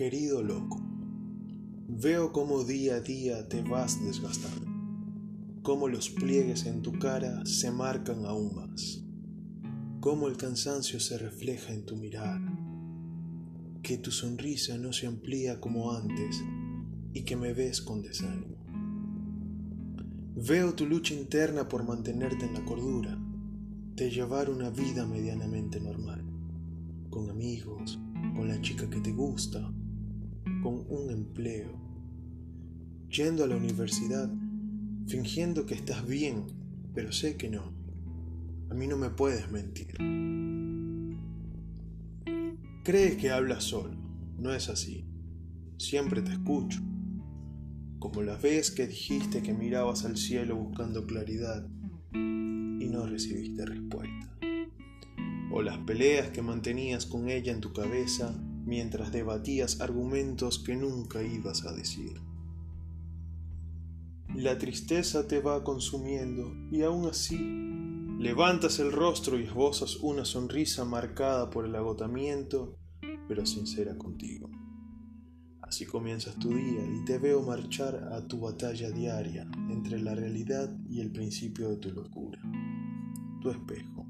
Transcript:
Querido loco, veo cómo día a día te vas desgastando, cómo los pliegues en tu cara se marcan aún más, cómo el cansancio se refleja en tu mirada, que tu sonrisa no se amplía como antes y que me ves con desánimo. Veo tu lucha interna por mantenerte en la cordura, de llevar una vida medianamente normal, con amigos, con la chica que te gusta, con un empleo, yendo a la universidad, fingiendo que estás bien, pero sé que no. A mí no me puedes mentir. Crees que hablas solo, no es así. Siempre te escucho. Como la vez que dijiste que mirabas al cielo buscando claridad y no recibiste respuesta. O las peleas que mantenías con ella en tu cabeza mientras debatías argumentos que nunca ibas a decir. La tristeza te va consumiendo y aún así levantas el rostro y esbozas una sonrisa marcada por el agotamiento, pero sincera contigo. Así comienzas tu día y te veo marchar a tu batalla diaria entre la realidad y el principio de tu locura, tu espejo.